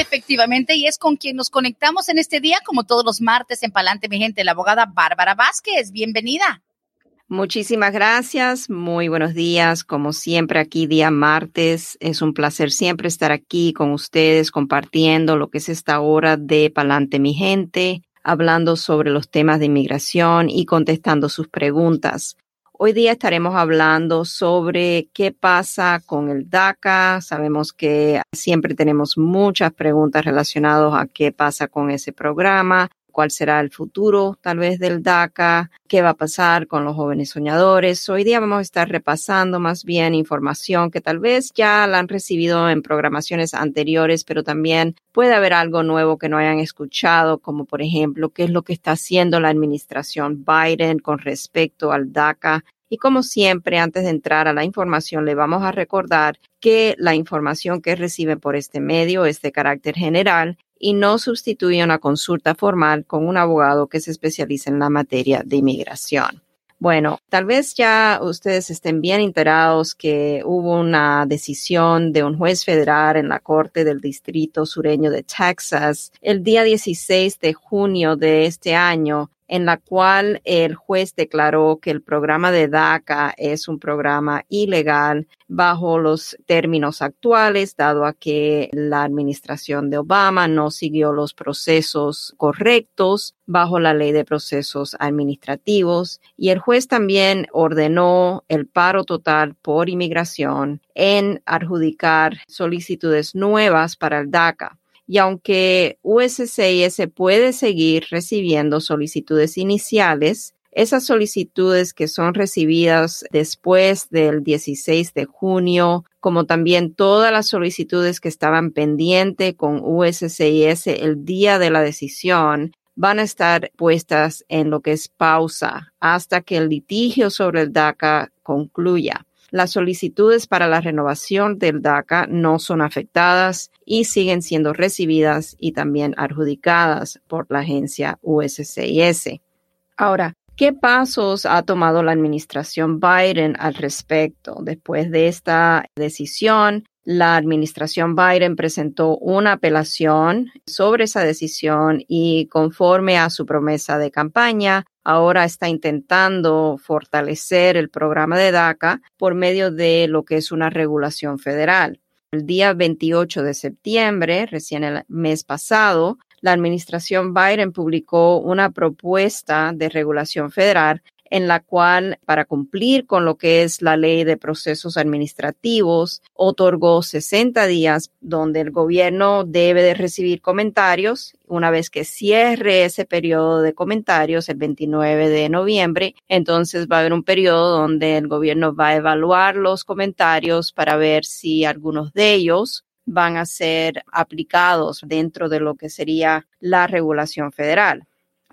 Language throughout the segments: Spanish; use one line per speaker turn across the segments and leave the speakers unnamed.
Efectivamente, y es con quien nos conectamos en este día, como todos los martes en Palante mi gente, la abogada Bárbara Vázquez. Bienvenida.
Muchísimas gracias, muy buenos días, como siempre aquí día martes. Es un placer siempre estar aquí con ustedes compartiendo lo que es esta hora de Palante mi gente, hablando sobre los temas de inmigración y contestando sus preguntas. Hoy día estaremos hablando sobre qué pasa con el DACA. Sabemos que siempre tenemos muchas preguntas relacionadas a qué pasa con ese programa cuál será el futuro tal vez del DACA, qué va a pasar con los jóvenes soñadores. Hoy día vamos a estar repasando más bien información que tal vez ya la han recibido en programaciones anteriores, pero también puede haber algo nuevo que no hayan escuchado, como por ejemplo, qué es lo que está haciendo la administración Biden con respecto al DACA y como siempre, antes de entrar a la información, le vamos a recordar que la información que reciben por este medio es de carácter general y no sustituye una consulta formal con un abogado que se especializa en la materia de inmigración. Bueno, tal vez ya ustedes estén bien enterados que hubo una decisión de un juez federal en la Corte del Distrito Sureño de Texas el día 16 de junio de este año en la cual el juez declaró que el programa de DACA es un programa ilegal bajo los términos actuales, dado a que la administración de Obama no siguió los procesos correctos bajo la ley de procesos administrativos y el juez también ordenó el paro total por inmigración en adjudicar solicitudes nuevas para el DACA. Y aunque USCIS puede seguir recibiendo solicitudes iniciales, esas solicitudes que son recibidas después del 16 de junio, como también todas las solicitudes que estaban pendientes con USCIS el día de la decisión, van a estar puestas en lo que es pausa hasta que el litigio sobre el DACA concluya. Las solicitudes para la renovación del DACA no son afectadas y siguen siendo recibidas y también adjudicadas por la agencia USCIS. Ahora, ¿qué pasos ha tomado la administración Biden al respecto? Después de esta decisión, la administración Biden presentó una apelación sobre esa decisión y conforme a su promesa de campaña, ahora está intentando fortalecer el programa de DACA por medio de lo que es una regulación federal. El día 28 de septiembre, recién el mes pasado, la administración Biden publicó una propuesta de regulación federal en la cual, para cumplir con lo que es la ley de procesos administrativos, otorgó 60 días donde el gobierno debe de recibir comentarios. Una vez que cierre ese periodo de comentarios, el 29 de noviembre, entonces va a haber un periodo donde el gobierno va a evaluar los comentarios para ver si algunos de ellos van a ser aplicados dentro de lo que sería la regulación federal.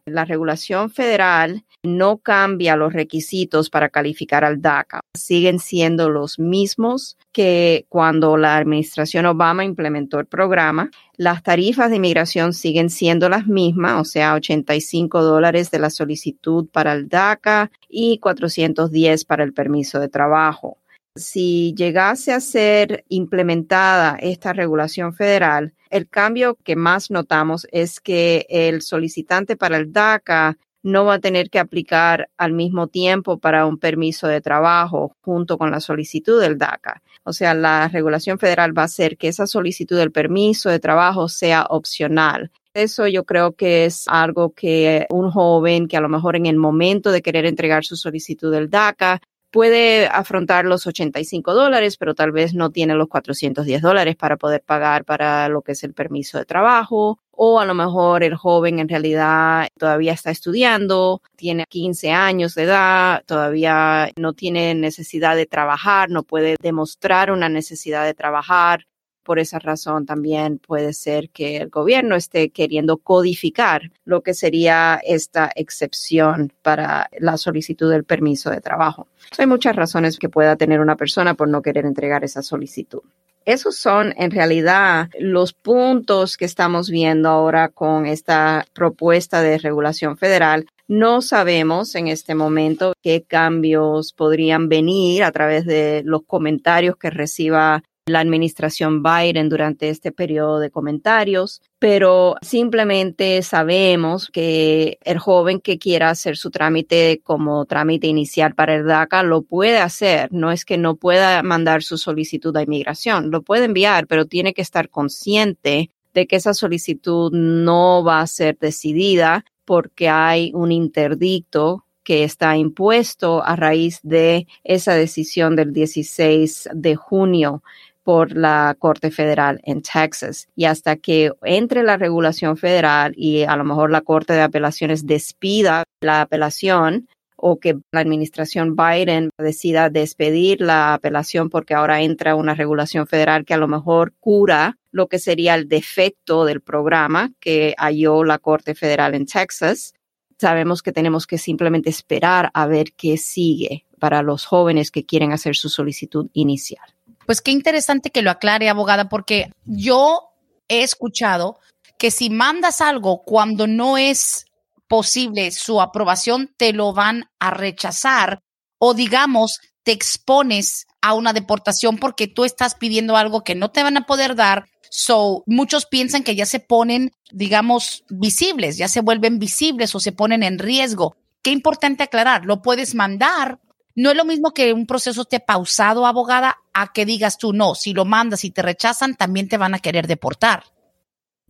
La regulación federal no cambia los requisitos para calificar al DACA. Siguen siendo los mismos que cuando la administración Obama implementó el programa. Las tarifas de inmigración siguen siendo las mismas, o sea, 85 dólares de la solicitud para el DACA y 410 para el permiso de trabajo. Si llegase a ser implementada esta regulación federal, el cambio que más notamos es que el solicitante para el DACA no va a tener que aplicar al mismo tiempo para un permiso de trabajo junto con la solicitud del DACA. O sea, la regulación federal va a hacer que esa solicitud del permiso de trabajo sea opcional. Eso yo creo que es algo que un joven que a lo mejor en el momento de querer entregar su solicitud del DACA puede afrontar los 85 dólares, pero tal vez no tiene los 410 dólares para poder pagar para lo que es el permiso de trabajo. O a lo mejor el joven en realidad todavía está estudiando, tiene 15 años de edad, todavía no tiene necesidad de trabajar, no puede demostrar una necesidad de trabajar Por esa razón también puede ser que el gobierno esté queriendo codificar lo que sería esta excepción para la solicitud del permiso de trabajo. hay muchas razones que pueda tener una persona por no querer entregar esa solicitud. Esos son en realidad los puntos que estamos viendo ahora con esta propuesta de regulación federal. No sabemos en este momento qué cambios podrían venir a través de los comentarios que reciba la administración Biden durante este periodo de comentarios, pero simplemente sabemos que el joven que quiera hacer su trámite como trámite inicial para el DACA lo puede hacer. No es que no pueda mandar su solicitud a inmigración, lo puede enviar, pero tiene que estar consciente de que esa solicitud no va a ser decidida porque hay un interdicto que está impuesto a raíz de esa decisión del 16 de junio por la Corte Federal en Texas. Y hasta que entre la regulación federal y a lo mejor la Corte de Apelaciones despida la apelación o que la administración Biden decida despedir la apelación porque ahora entra una regulación federal que a lo mejor cura lo que sería el defecto del programa que halló la Corte Federal en Texas. Sabemos que tenemos que simplemente esperar a ver qué sigue para los jóvenes que quieren hacer su solicitud inicial.
Pues qué interesante que lo aclare, abogada, porque yo he escuchado que si mandas algo cuando no es posible su aprobación, te lo van a rechazar o digamos, te expones a una deportación porque tú estás pidiendo algo que no te van a poder dar. So, muchos piensan que ya se ponen, digamos, visibles, ya se vuelven visibles o se ponen en riesgo. Qué importante aclarar, lo puedes mandar, no es lo mismo que un proceso esté pausado, abogada, a que digas tú no, si lo mandas y te rechazan, también te van a querer deportar.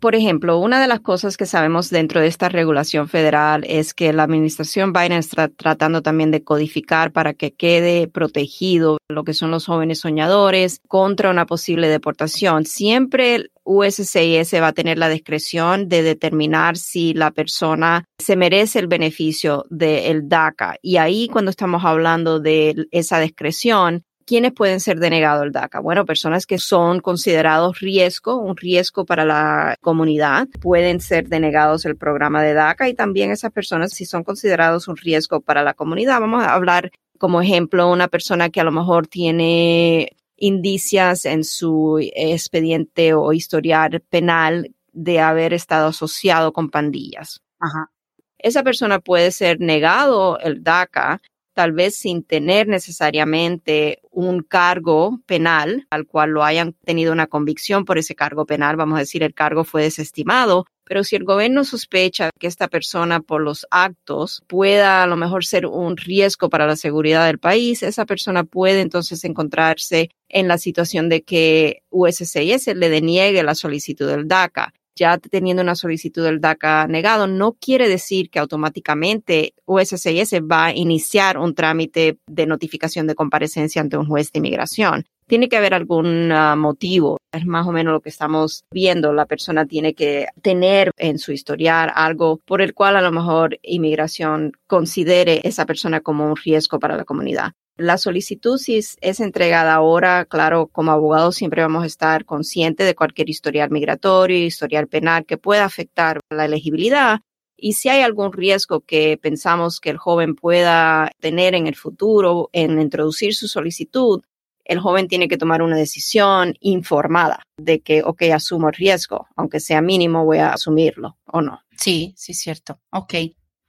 Por ejemplo, una de las cosas que sabemos dentro de esta regulación federal es que la administración Biden está tratando también de codificar para que quede protegido lo que son los jóvenes soñadores contra una posible deportación. Siempre USCIS va a tener la discreción de determinar si la persona se merece el beneficio del DACA. Y ahí cuando estamos hablando de esa discreción, ¿Quiénes pueden ser denegados el DACA? Bueno, personas que son considerados riesgo, un riesgo para la comunidad, pueden ser denegados el programa de DACA y también esas personas si son considerados un riesgo para la comunidad. Vamos a hablar como ejemplo una persona que a lo mejor tiene indicias en su expediente o historial penal de haber estado asociado con pandillas. Ajá. Esa persona puede ser negado el DACA tal vez sin tener necesariamente un cargo penal al cual lo hayan tenido una convicción por ese cargo penal, vamos a decir, el cargo fue desestimado, pero si el gobierno sospecha que esta persona por los actos pueda a lo mejor ser un riesgo para la seguridad del país, esa persona puede entonces encontrarse en la situación de que USCIS le deniegue la solicitud del DACA ya teniendo una solicitud del DACA negado, no quiere decir que automáticamente USCIS va a iniciar un trámite de notificación de comparecencia ante un juez de inmigración. Tiene que haber algún ah, motivo. Es más o menos lo que estamos viendo. La persona tiene que tener en su historial algo por el cual a lo mejor inmigración considere esa persona como un riesgo para la comunidad. La solicitud, si es, entregada ahora, claro, como abogados siempre vamos a estar conscientes de cualquier historial migratorio, historial penal que pueda afectar la elegibilidad. Y si hay algún riesgo que pensamos que el joven pueda tener en el futuro en introducir su solicitud, el joven tiene que tomar una decisión informada de que, ok, asumo el riesgo, aunque sea mínimo, voy a asumirlo o no.
Sí, sí, cierto. Ok.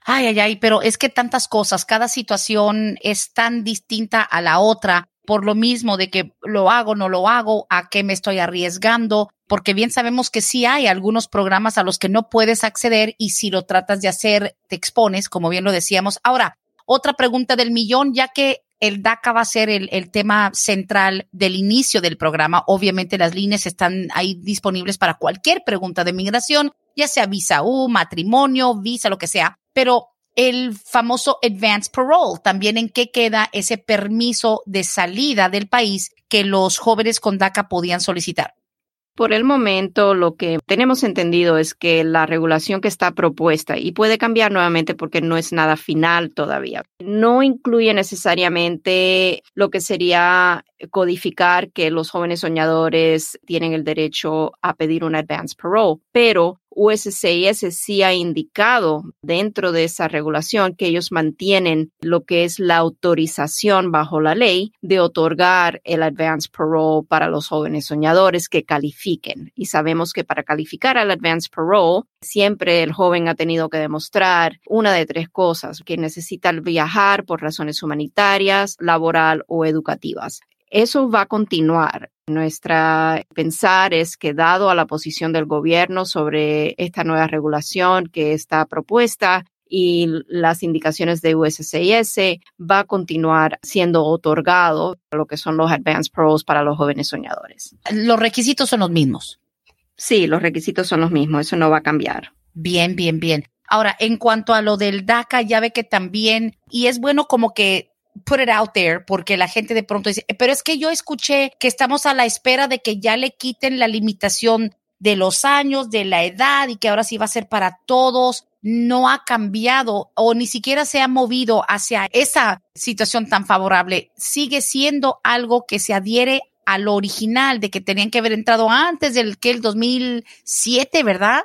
Ay, ay, ay, pero es que tantas cosas, cada situación es tan distinta a la otra por lo mismo de que lo hago, no lo hago, a qué me estoy arriesgando, porque bien sabemos que sí hay algunos programas a los que no puedes acceder y si lo tratas de hacer, te expones, como bien lo decíamos. Ahora, otra pregunta del millón, ya que el DACA va a ser el, el, tema central del inicio del programa. Obviamente las líneas están ahí disponibles para cualquier pregunta de migración, ya sea visa U, matrimonio, visa, lo que sea pero el famoso advance parole, también en qué queda ese permiso de salida del país que los jóvenes con DACA podían solicitar.
Por el momento, lo que tenemos entendido es que la regulación que está propuesta, y puede cambiar nuevamente porque no es nada final todavía, no incluye necesariamente lo que sería codificar que los jóvenes soñadores tienen el derecho a pedir un advance parole, pero USCIS sí ha indicado dentro de esa regulación que ellos mantienen lo que es la autorización bajo la ley de otorgar el advance parole para los jóvenes soñadores que califiquen. Y sabemos que para calificar al advance parole, siempre el joven ha tenido que demostrar una de tres cosas, que necesita viajar por razones humanitarias, laboral o educativas. Eso va a continuar. Nuestra pensar es que dado a la posición del gobierno sobre esta nueva regulación que está propuesta, y las indicaciones de USCIS va a continuar siendo otorgado lo que son los Advanced Pros para los jóvenes soñadores.
Los requisitos son los mismos.
Sí, los requisitos son los mismos, eso no va a cambiar.
Bien, bien, bien. Ahora, en cuanto a lo del DACA, ya ve que también, y es bueno como que put it out there porque la gente de pronto dice, pero es que yo escuché que estamos a la espera de que ya le quiten la limitación de los años, de la edad y que ahora sí va a ser para todos. No ha cambiado o ni siquiera se ha movido hacia esa situación tan favorable. Sigue siendo algo que se adhiere a lo original de que tenían que haber entrado antes del que el 2007, ¿verdad?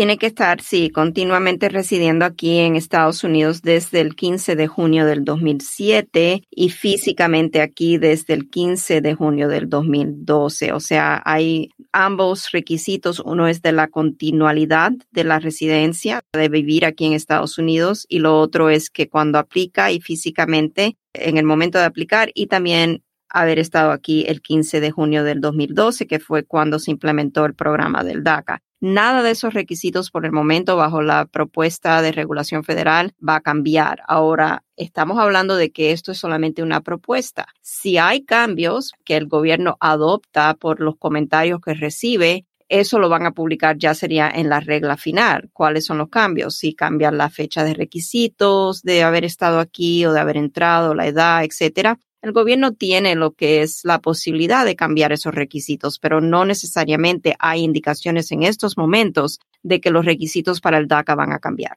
Tiene que estar, sí, continuamente residiendo aquí en Estados Unidos desde el 15 de junio del 2007 y físicamente aquí desde el 15 de junio del 2012. O sea, hay ambos requisitos. Uno es de la continuidad de la residencia, de vivir aquí en Estados Unidos, y lo otro es que cuando aplica y físicamente en el momento de aplicar y también haber estado aquí el 15 de junio del 2012, que fue cuando se implementó el programa del DACA. Nada de esos requisitos por el momento bajo la propuesta de regulación federal va a cambiar. Ahora, estamos hablando de que esto es solamente una propuesta. Si hay cambios que el gobierno adopta por los comentarios que recibe, eso lo van a publicar ya sería en la regla final. ¿Cuáles son los cambios? Si cambian la fecha de requisitos de haber estado aquí o de haber entrado, la edad, etcétera. El gobierno tiene lo que es la posibilidad de cambiar esos requisitos, pero no necesariamente hay indicaciones en estos momentos de que los requisitos para el DACA van a cambiar.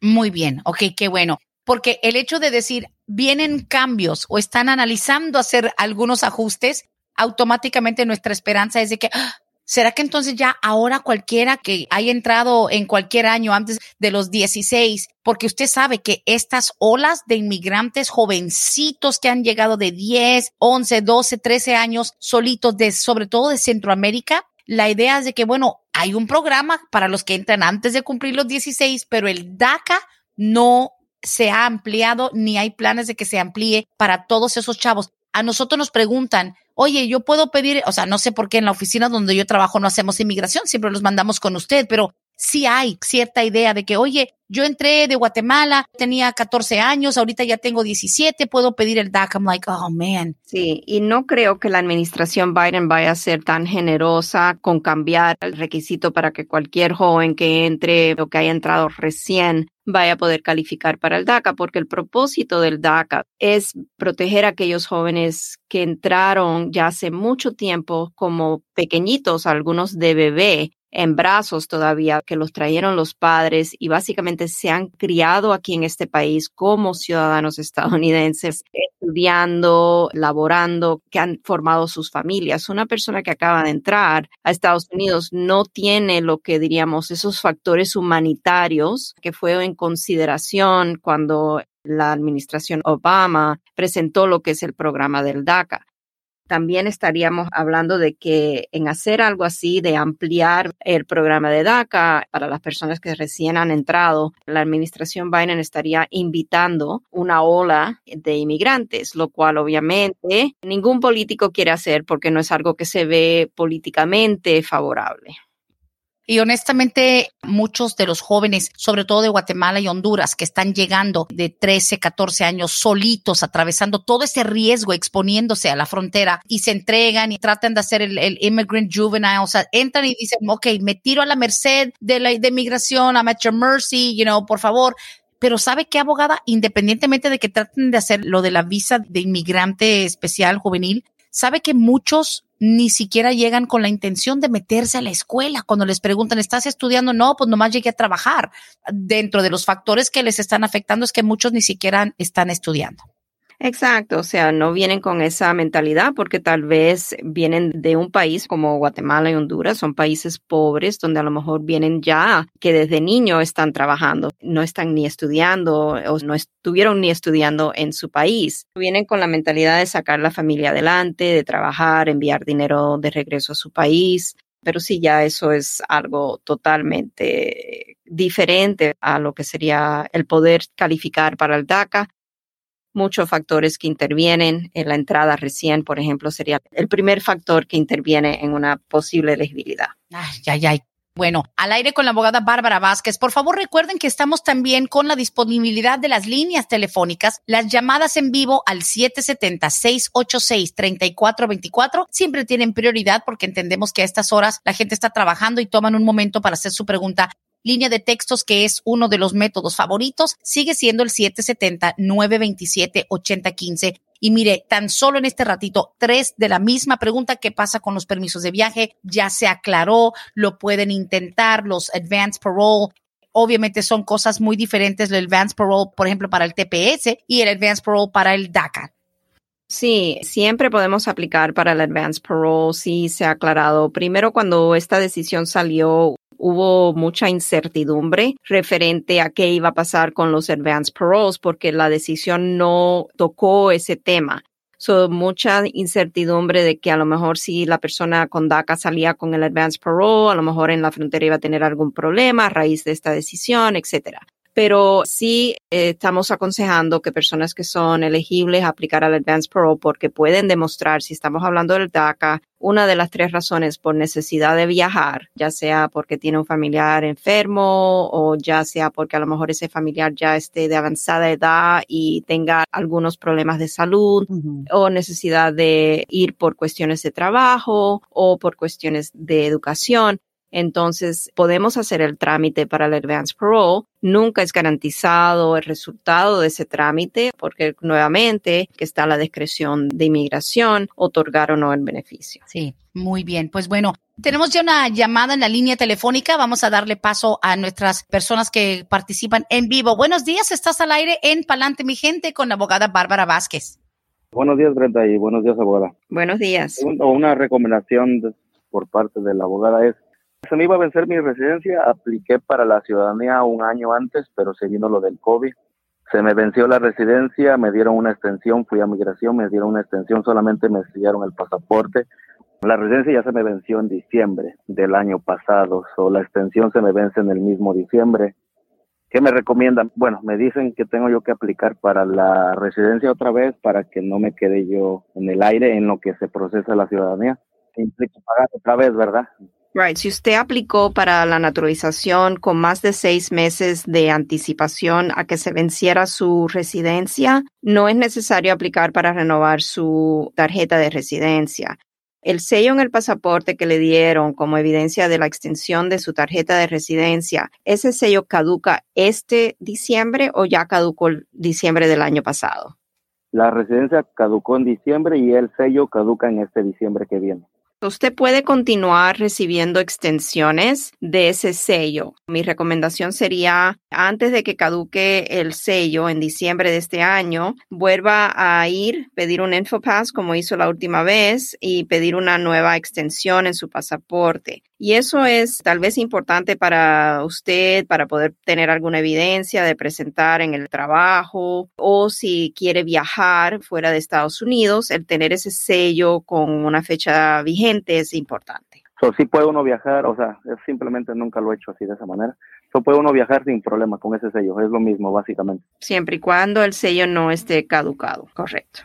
Muy bien, ok, qué bueno. Porque el hecho de decir vienen cambios o están analizando hacer algunos ajustes, automáticamente nuestra esperanza es de que ¡ah! ¿Será que entonces ya ahora cualquiera que haya entrado en cualquier año antes de los 16, porque usted sabe que estas olas de inmigrantes jovencitos que han llegado de 10, 11, 12, 13 años solitos de sobre todo de Centroamérica, la idea es de que bueno, hay un programa para los que entran antes de cumplir los 16, pero el DACA no se ha ampliado ni hay planes de que se amplíe para todos esos chavos. A nosotros nos preguntan, oye, yo puedo pedir, o sea, no sé por qué en la oficina donde yo trabajo no hacemos inmigración, siempre los mandamos con usted, pero sí hay cierta idea de que, oye, yo entré de Guatemala, tenía 14 años, ahorita ya tengo 17, puedo pedir el DACA. I'm like, oh man.
Sí, y no creo que la administración Biden vaya a ser tan generosa con cambiar el requisito para que cualquier joven que entre o que haya entrado recién vaya a poder calificar para el DACA, porque el propósito del DACA es proteger a aquellos jóvenes que entraron ya hace mucho tiempo como pequeñitos, algunos de bebé, en brazos todavía, que los trajeron los padres y básicamente se han criado aquí en este país como ciudadanos estadounidenses, estudiando, laborando, que han formado sus familias. Una persona que acaba de entrar a Estados Unidos no tiene lo que diríamos esos factores humanitarios que fue en consideración cuando la administración Obama presentó lo que es el programa del DACA también estaríamos hablando de que en hacer algo así, de ampliar el programa de DACA para las personas que recién han entrado, la administración Biden estaría invitando una ola de inmigrantes, lo cual obviamente ningún político quiere hacer porque no es algo que se ve políticamente favorable.
Y honestamente, muchos de los jóvenes, sobre todo de Guatemala y Honduras, que están llegando de 13, 14 años solitos, atravesando todo ese riesgo, exponiéndose a la frontera y se entregan y tratan de hacer el, immigrant juvenile, o sea, entran y dicen, ok, me tiro a la merced de la de migración, I'm at your mercy, you know, por favor, pero ¿sabe qué, abogada? Independientemente de que traten de hacer lo de la visa de inmigrante especial juvenil, ¿sabe que muchos ni siquiera llegan con la intención de meterse a la escuela. Cuando les preguntan, ¿estás estudiando? No, pues nomás llegué a trabajar. Dentro de los factores que les están afectando es que muchos ni siquiera están estudiando.
Exacto, o sea, no vienen con esa mentalidad porque tal vez vienen de un país como Guatemala y Honduras, son países pobres donde a lo mejor vienen ya que desde niño están trabajando, no están ni estudiando o no estuvieron ni estudiando en su país. Vienen con la mentalidad de sacar la familia adelante, de trabajar, enviar dinero de regreso a su país. Pero sí, ya eso es algo totalmente diferente a lo que sería el poder calificar para el DACA muchos factores que intervienen en la entrada recién, por ejemplo, sería el primer factor que interviene en una posible elegibilidad.
Ay, ay, ay. Bueno, al aire con la abogada Bárbara Vázquez. Por favor, recuerden que estamos también con la disponibilidad de las líneas telefónicas, las llamadas en vivo al 770-686-3424. Siempre tienen prioridad porque entendemos que a estas horas la gente está trabajando y toman un momento para hacer su pregunta línea de textos, que es uno de los métodos favoritos, sigue siendo el 770-927-8015. Y mire, tan solo en este ratito, tres de la misma pregunta que pasa con los permisos de viaje ya se aclaró, lo pueden intentar, los advance parole, obviamente son cosas muy diferentes el advance parole, por ejemplo, para el TPS y el advance parole para el DACA.
Sí, siempre podemos aplicar para el advance parole, sí se ha aclarado. Primero, cuando esta decisión salió, hubo mucha incertidumbre referente a qué iba a pasar con los advance paroles porque la decisión no tocó ese tema. So, mucha incertidumbre de que a lo mejor si la persona con DACA salía con el advance parole, a lo mejor en la frontera iba a tener algún problema a raíz de esta decisión, etcétera pero sí eh, estamos aconsejando que personas que son elegibles a aplicar al Advance Parole porque pueden demostrar, si estamos hablando del DACA, una de las tres razones por necesidad de viajar, ya sea porque tiene un familiar enfermo o ya sea porque a lo mejor ese familiar ya esté de avanzada edad y tenga algunos problemas de salud o necesidad de ir por cuestiones de trabajo o por cuestiones de educación. Entonces, podemos hacer el trámite para el advance parole. Nunca es garantizado el resultado de ese trámite porque nuevamente que está la discreción de inmigración otorgar o no el beneficio.
Sí, muy bien. Pues bueno, tenemos ya una llamada en la línea telefónica. Vamos a darle paso a nuestras personas que participan en vivo. Buenos días, estás al aire en Palante, mi gente, con la abogada Bárbara Vázquez.
Buenos días, Brenda, y buenos días, abogada.
Buenos días.
Una recomendación por parte de la abogada es se me iba a vencer mi residencia, apliqué para la ciudadanía un año antes, pero se vino lo del COVID. Se me venció la residencia, me dieron una extensión, fui a migración, me dieron una extensión, solamente me sellaron el pasaporte. La residencia ya se me venció en diciembre del año pasado, o la extensión se me vence en el mismo diciembre. ¿Qué me recomiendan? Bueno, me dicen que tengo yo que aplicar para la residencia otra vez para que no me quede yo en el aire en lo que se procesa la ciudadanía. Implica pagar otra vez, ¿verdad?
Right. Si usted aplicó para la naturalización con más de seis meses de anticipación a que se venciera su residencia, no es necesario aplicar para renovar su tarjeta de residencia. El sello en el pasaporte que le dieron como evidencia de la extensión de su tarjeta de residencia, ¿ese sello caduca este diciembre o ya caducó el diciembre del año pasado?
La residencia caducó en diciembre y el sello caduca en este diciembre que viene.
Usted puede continuar recibiendo extensiones de ese sello. Mi recomendación sería, antes de que caduque el sello en diciembre de este año, vuelva a ir, pedir un InfoPass como hizo la última vez y pedir una nueva extensión en su pasaporte. Y eso es tal vez importante para usted, para poder tener alguna evidencia de presentar en el trabajo o si quiere viajar fuera de Estados Unidos, el tener ese sello con una fecha vigente es importante.
So, sí puede uno viajar, o sea, simplemente nunca lo he hecho así de esa manera. So, puede uno viajar sin problema con ese sello, es lo mismo básicamente.
Siempre y cuando el sello no esté caducado, correcto.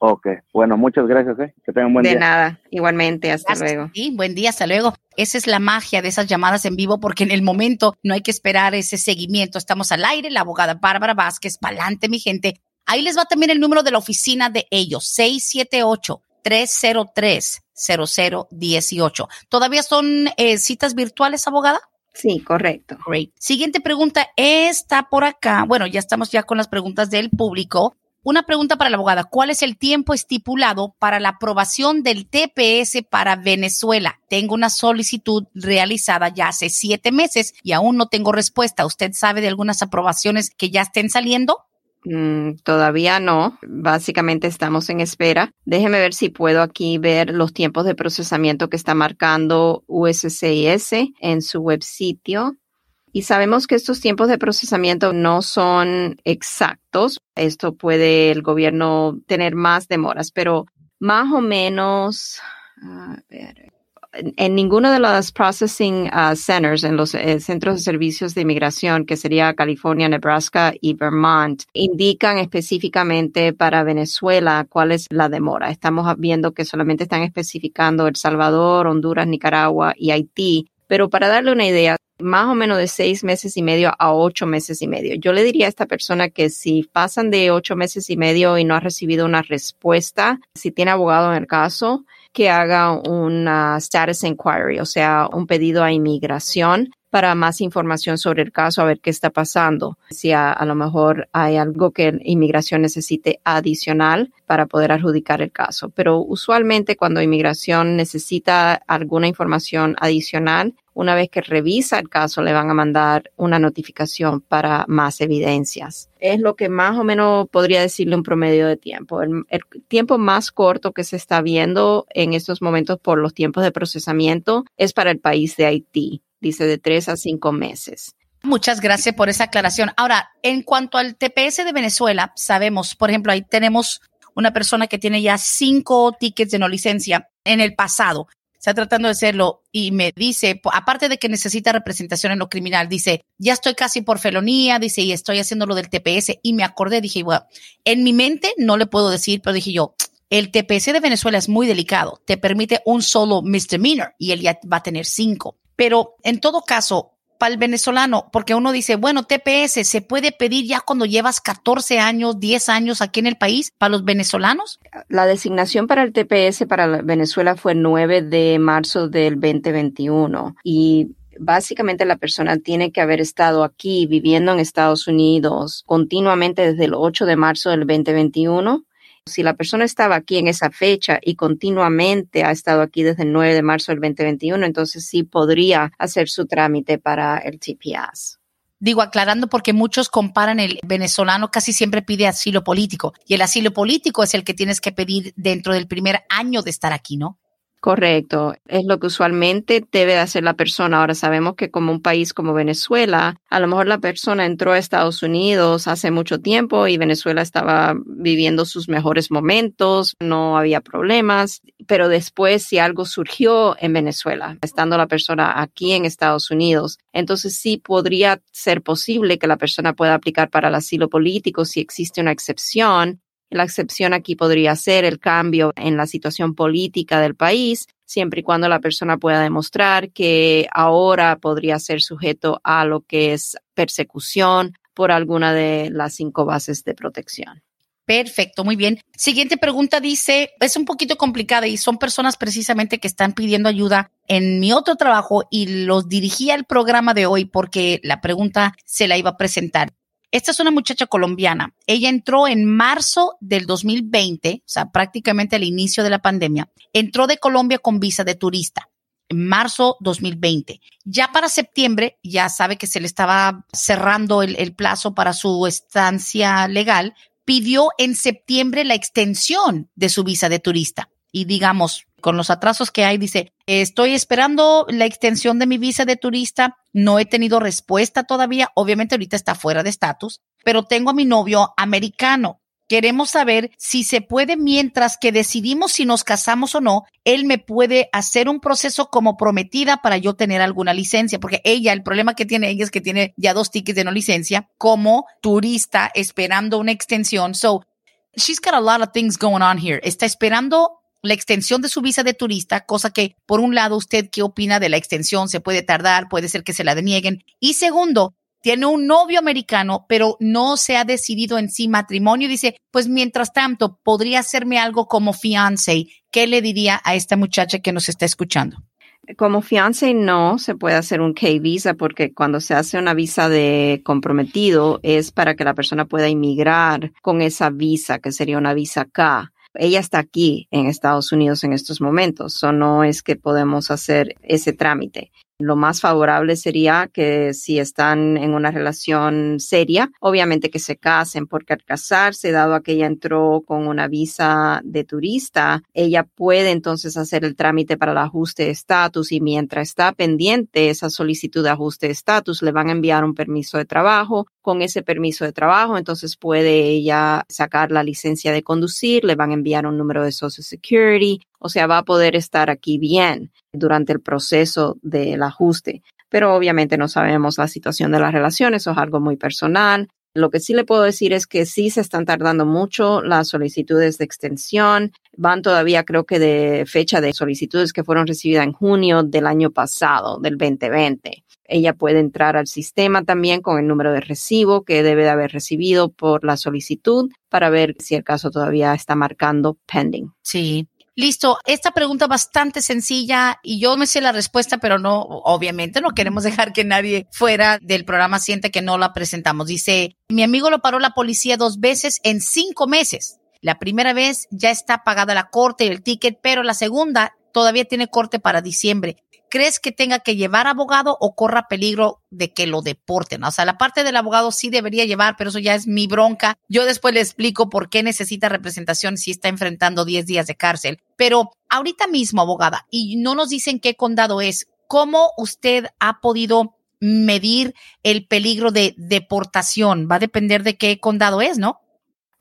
Ok, bueno, muchas gracias, ¿eh? que tengan buen
de
día.
De nada, igualmente, hasta luego.
Sí, buen día, hasta luego. Esa es la magia de esas llamadas en vivo, porque en el momento no hay que esperar ese seguimiento. Estamos al aire, la abogada Bárbara Vázquez, pa'lante, mi gente. Ahí les va también el número de la oficina de ellos, 678 303 0018. ¿Todavía son eh, citas virtuales, abogada?
Sí, correcto.
Great. Siguiente pregunta está por acá. Bueno, ya estamos ya con las preguntas del público. Una pregunta para la abogada. ¿Cuál es el tiempo estipulado para la aprobación del TPS para Venezuela? Tengo una solicitud realizada ya hace siete meses y aún no tengo respuesta. ¿Usted sabe de algunas aprobaciones que ya estén saliendo?
Mm, todavía no. Básicamente estamos en espera. Déjeme ver si puedo aquí ver los tiempos de procesamiento que está marcando USCIS en su web sitio. Y sabemos que estos tiempos de procesamiento no son exactos. Esto puede el gobierno tener más demoras, pero más o menos, en ninguno de los processing uh, centers, en los eh, centros de servicios de inmigración, que sería California, Nebraska y Vermont, indican específicamente para Venezuela cuál es la demora. Estamos viendo que solamente están especificando El Salvador, Honduras, Nicaragua y Haití. Pero para darle una idea, más o menos de seis meses y medio a ocho meses y medio. Yo le diría a esta persona que si pasan de ocho meses y medio y no ha recibido una respuesta, si tiene abogado en el caso, que haga una status inquiry, o sea, un pedido a inmigración para más información sobre el caso, a ver qué está pasando, si a, lo mejor hay algo que inmigración necesite adicional para poder adjudicar el caso. Pero usualmente cuando inmigración necesita alguna información adicional, una vez que revisa el caso, le van a mandar una notificación para más evidencias. Es lo que más o menos podría decirle un promedio de tiempo. El, el, tiempo más corto que se está viendo en estos momentos por los tiempos de procesamiento es para el país de Haití dice de tres a cinco meses.
Muchas gracias por esa aclaración. Ahora, en cuanto al TPS de Venezuela, sabemos, por ejemplo, ahí tenemos una persona que tiene ya cinco tickets de no licencia en el pasado. Está tratando de hacerlo y me dice, aparte de que necesita representación en lo criminal, dice, ya estoy casi por felonía, dice, y estoy haciendo lo del TPS. Y me acordé, dije, bueno, en mi mente no le puedo decir, pero dije yo, el TPS de Venezuela es muy delicado. Te permite un solo misdemeanor y él ya va a tener cinco. Pero en todo caso, para el venezolano, porque uno dice, bueno, TPS se puede pedir ya cuando llevas 14 años, 10 años aquí en el país, para los venezolanos.
La designación para el TPS para Venezuela fue 9 de marzo del 2021 y básicamente la persona tiene que haber estado aquí viviendo en Estados Unidos continuamente desde el 8 de marzo del 2021 si la persona estaba aquí en esa fecha y continuamente ha estado aquí desde el 9 de marzo del 2021, entonces sí podría hacer su trámite para el TPS.
Digo, aclarando porque muchos comparan el venezolano casi siempre pide asilo político y el asilo político es el que tienes que pedir dentro del primer año de estar aquí, ¿no?
Correcto, es lo que usualmente debe hacer la persona. Ahora sabemos que como un país como Venezuela, a lo mejor la persona entró a Estados Unidos hace mucho tiempo y Venezuela estaba viviendo sus mejores momentos, no había problemas, pero después si algo surgió en Venezuela, estando la persona aquí en Estados Unidos, entonces sí podría ser posible que la persona pueda aplicar para el asilo político si existe una excepción la excepción aquí podría ser el cambio en la situación política del país, siempre y cuando la persona pueda demostrar que ahora podría ser sujeto a lo que es persecución por alguna de las cinco bases de protección.
Perfecto, muy bien. Siguiente pregunta dice, es un poquito complicada y son personas precisamente que están pidiendo ayuda en mi otro trabajo y los dirigí al programa de hoy porque la pregunta se la iba a presentar. Esta es una muchacha colombiana. Ella entró en marzo del 2020, o sea, prácticamente al inicio de la pandemia. Entró de Colombia con visa de turista en marzo 2020. Ya para septiembre, ya sabe que se le estaba cerrando el, plazo para su estancia legal, pidió en septiembre la extensión de su visa de turista. Y digamos, con los atrasos que hay, dice, estoy esperando la extensión de mi visa de turista, no he tenido respuesta todavía, obviamente ahorita está fuera de estatus, pero tengo a mi novio americano. Queremos saber si se puede, mientras que decidimos si nos casamos o no, él me puede hacer un proceso como prometida para yo tener alguna licencia, porque ella, el problema que tiene ella es que tiene ya dos tickets de no licencia como turista esperando una extensión. So, she's got a lot of things going on here. Está esperando la extensión de su visa de turista, cosa que, por un lado, usted qué opina de la extensión, se puede tardar, puede ser que se la denieguen. Y segundo, tiene un novio americano, pero no se ha decidido en sí matrimonio. Dice, pues mientras tanto, podría hacerme algo como fiance. ¿Qué le diría a esta muchacha que nos está escuchando?
Como fianza no se puede hacer un K-visa porque cuando se hace una visa de comprometido es para que la persona pueda inmigrar con esa visa, que sería una visa K. Ella está aquí en Estados Unidos en estos momentos, o no es que podemos hacer ese trámite. Lo más favorable sería que si están en una relación seria, obviamente que se casen, porque al casarse, dado que ella entró con una visa de turista, ella puede entonces hacer el trámite para el ajuste de estatus y mientras está pendiente esa solicitud de ajuste de estatus, le van a enviar un permiso de trabajo. Con ese permiso de trabajo, entonces puede ella sacar la licencia de conducir, le van a enviar un número de Social Security, o sea, va a poder estar aquí bien durante el proceso del ajuste. Pero obviamente no sabemos la situación de las relaciones, eso es algo muy personal. Lo que sí le puedo decir es que sí se están tardando mucho las solicitudes de extensión. Van todavía, creo que de fecha de solicitudes que fueron recibidas en junio del año pasado, del 2020. Ella puede entrar al sistema también con el número de recibo que debe de haber recibido por la solicitud para ver si el caso todavía está marcando pending.
Sí, Listo, esta pregunta bastante sencilla y yo me sé la respuesta, pero no, obviamente no queremos dejar que nadie fuera del programa siente que no la presentamos. Dice, mi amigo lo paró la policía dos veces en cinco meses. La primera vez ya está pagada la corte y el ticket, pero la segunda todavía tiene corte para diciembre. ¿Crees que tenga que llevar abogado o corra peligro de que lo deporten? O sea, la parte del abogado sí debería llevar, pero eso ya es mi bronca. Yo después le explico por qué necesita representación si está enfrentando 10 días de cárcel. Pero ahorita mismo, abogada, y no nos dicen qué condado es, ¿cómo usted ha podido medir el peligro de deportación? Va a depender de qué condado es, ¿no?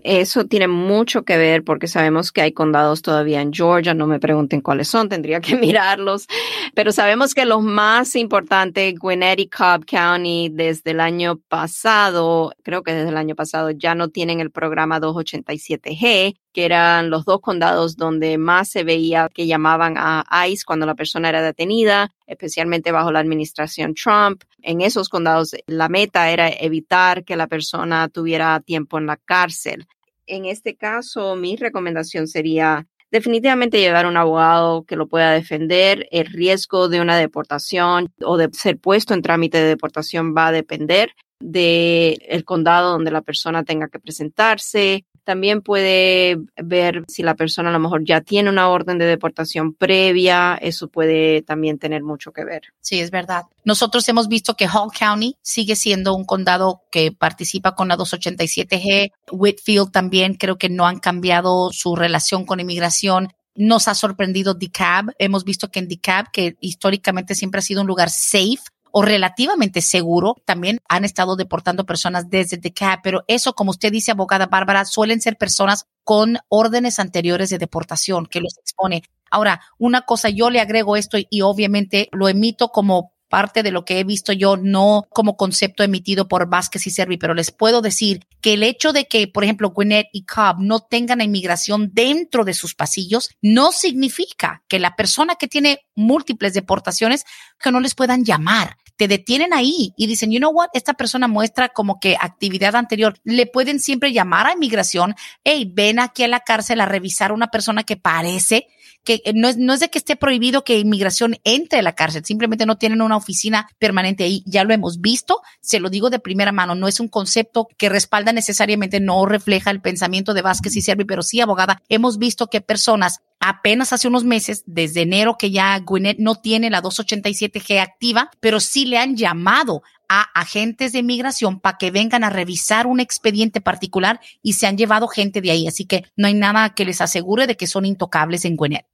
Eso tiene mucho que ver porque sabemos que hay condados todavía en Georgia, no me pregunten cuáles son, tendría que mirarlos, pero sabemos que los más importantes, Gwinnett y Cobb County, desde el año pasado, creo que desde el año pasado ya no tienen el programa 287G, que eran los dos condados donde más se veía que llamaban a ICE cuando la persona era detenida, especialmente bajo la administración Trump. En esos condados la meta era evitar que la persona tuviera tiempo en la cárcel. En este caso, mi recomendación sería definitivamente llevar un abogado que lo pueda defender. El riesgo de una deportación o de ser puesto en trámite de deportación va a depender del el condado donde la persona tenga que presentarse, también puede ver si la persona a lo mejor ya tiene una orden de deportación previa. Eso puede también tener mucho que ver.
Sí, es verdad. Nosotros hemos visto que Hall County sigue siendo un condado que participa con la 287G. Whitfield también creo que no han cambiado su relación con inmigración. Nos ha sorprendido DeKalb. Hemos visto que en DeKalb, que históricamente siempre ha sido un lugar safe, o relativamente seguro. También han estado deportando personas desde DeKalb, pero eso, como usted dice, abogada Bárbara, suelen ser personas con órdenes anteriores de deportación que los expone. Ahora, una cosa, yo le agrego esto y obviamente lo emito como parte de lo que he visto yo, no como concepto emitido por Vázquez y Servi, pero les puedo decir que el hecho de que, por ejemplo, Gwinnett y Cobb no tengan inmigración dentro de sus pasillos no significa que la persona que tiene múltiples deportaciones que no les puedan llamar. Te detienen ahí y dicen, you know what, esta persona muestra como que actividad anterior. Le pueden siempre llamar a inmigración, hey, ven aquí a la cárcel a revisar a una persona que parece que eh, no es, no es de que esté prohibido que inmigración entre a la cárcel, simplemente no tienen una oficina permanente ahí. Ya lo hemos visto, se lo digo de primera mano, no es un concepto que respalda necesariamente, no refleja el pensamiento de Vázquez y Servi, pero sí, abogada, hemos visto que personas apenas hace unos meses, desde enero que ya Gwinnett no tiene la 287G activa, pero sí le han llamado a agentes de inmigración para que vengan a revisar un expediente particular y se han llevado gente de ahí. Así que no hay nada que les asegure de que son intocables en Gwinnett.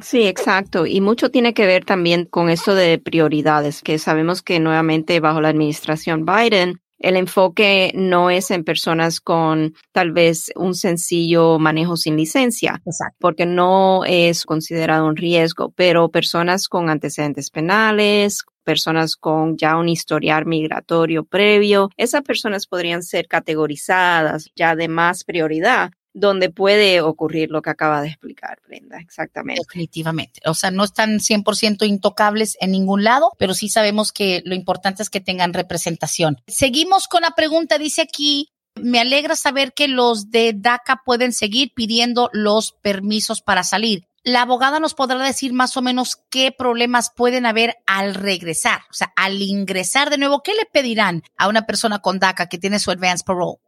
Sí, exacto. Y mucho tiene que ver también con esto de prioridades, que sabemos que nuevamente bajo la administración Biden, el enfoque no es en personas con tal vez un sencillo manejo sin licencia, porque no es considerado un riesgo, pero personas con antecedentes penales, personas con ya un historial migratorio previo, esas personas podrían ser categorizadas ya de más prioridad donde puede ocurrir lo que acaba de explicar, Brenda, exactamente.
Definitivamente. O sea, no están 100% intocables en ningún lado, pero sí sabemos que lo importante es que tengan representación. Seguimos con la pregunta, dice aquí, me alegra saber que los de DACA pueden seguir pidiendo los permisos para salir. la abogada nos podrá decir más o menos qué problemas pueden haber al regresar, o sea, al ingresar de nuevo, ¿qué le pedirán a una persona con DACA que tiene su advance parole?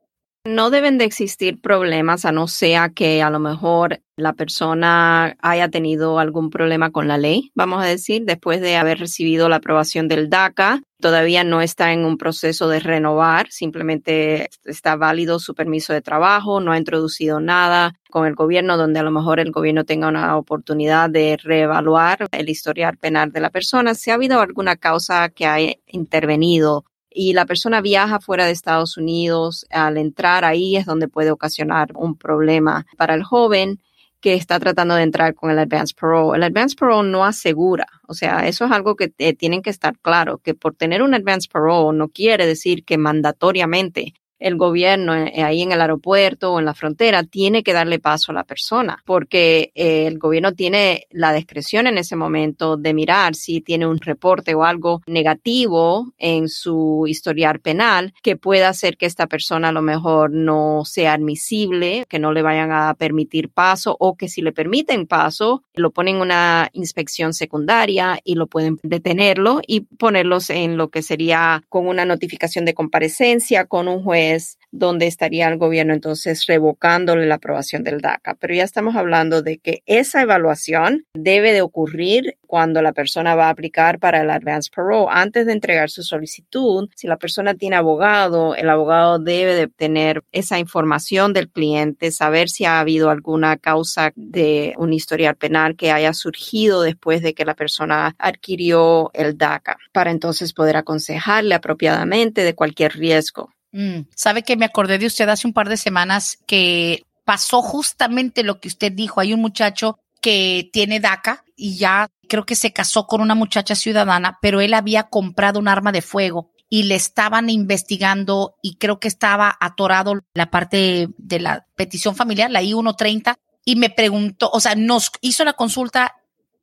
No deben de existir problemas a no ser que a lo mejor la persona haya tenido algún problema con la ley, vamos a decir, después de haber recibido la aprobación del DACA. Todavía no está en un proceso de renovar, simplemente está válido su permiso de trabajo, no ha introducido nada con el gobierno donde a lo mejor el gobierno tenga una oportunidad de reevaluar el historial penal de la persona. Si ha habido alguna causa que haya intervenido y la persona viaja fuera de Estados Unidos, al entrar ahí es donde puede ocasionar un problema para el joven que está tratando de entrar con el Advance Parole. El Advance Parole no asegura, o sea, eso es algo que eh, tienen que estar claro, que por tener un Advance Parole no quiere decir que mandatoriamente el gobierno eh, ahí en el aeropuerto o en la frontera tiene que darle paso a la persona, porque eh, el gobierno tiene la discreción en ese momento de mirar si tiene un reporte o algo negativo en su historial penal que pueda hacer que esta persona a lo mejor no sea admisible, que no le vayan a permitir paso o que si le permiten paso, lo ponen en una inspección secundaria y lo pueden detenerlo y ponerlos en lo que sería con una notificación de comparecencia con un juez donde estaría el gobierno entonces revocándole la aprobación del DACA. Pero ya estamos hablando de que esa evaluación debe de ocurrir cuando la persona va a aplicar para el Advance Parole. Antes de entregar su solicitud, si la persona tiene abogado, el abogado debe de tener esa información del cliente, saber si ha habido alguna causa de un historial penal que haya surgido después de que la persona adquirió el DACA, para entonces poder aconsejarle apropiadamente de cualquier riesgo.
Mm, Sabe que me acordé de usted hace un par de semanas que pasó justamente lo que usted dijo. Hay un muchacho que tiene DACA y ya creo que se casó con una muchacha ciudadana, pero él había comprado un arma de fuego y le estaban investigando y creo que estaba atorado la parte de la petición familiar, la I-130, y me preguntó, o sea, nos hizo la consulta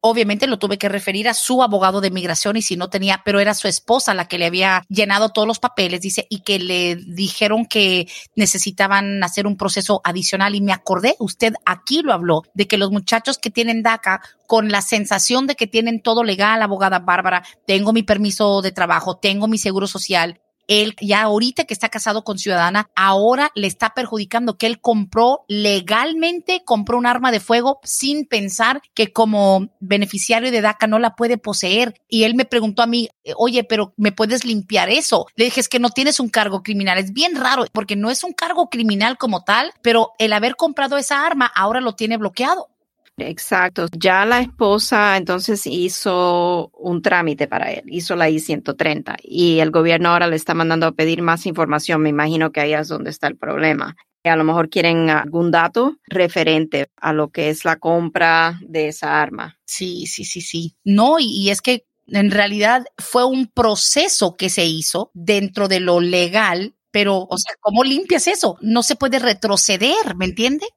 Obviamente lo tuve que referir a su abogado de migración y si no tenía, pero era su esposa la que le había llenado todos los papeles, dice, y que le dijeron que necesitaban hacer un proceso adicional. Y me acordé, usted aquí lo habló, de que los muchachos que tienen DACA con la sensación de que tienen todo legal, abogada Bárbara, tengo mi permiso de trabajo, tengo mi seguro social, él ya ahorita que está casado con ciudadana, ahora le está perjudicando que él compró legalmente, compró un arma de fuego sin pensar que como beneficiario de DACA no la puede poseer. Y él me preguntó a mí, oye, pero ¿me puedes limpiar eso? Le dije, es que no tienes un cargo criminal. Es bien raro porque no es un cargo criminal como tal, pero el haber comprado esa arma ahora lo tiene bloqueado.
Exacto. Ya la esposa entonces hizo un trámite para él, hizo la I-130 y el gobierno ahora le está mandando a pedir más información. Me imagino que ahí es donde está el problema. A lo mejor quieren algún dato referente a lo que es la compra de esa arma.
Sí, sí, sí, sí. No, y, es que en realidad fue un proceso que se hizo dentro de lo legal, pero, o sea, ¿cómo limpias eso? No se puede retroceder, ¿me entiende?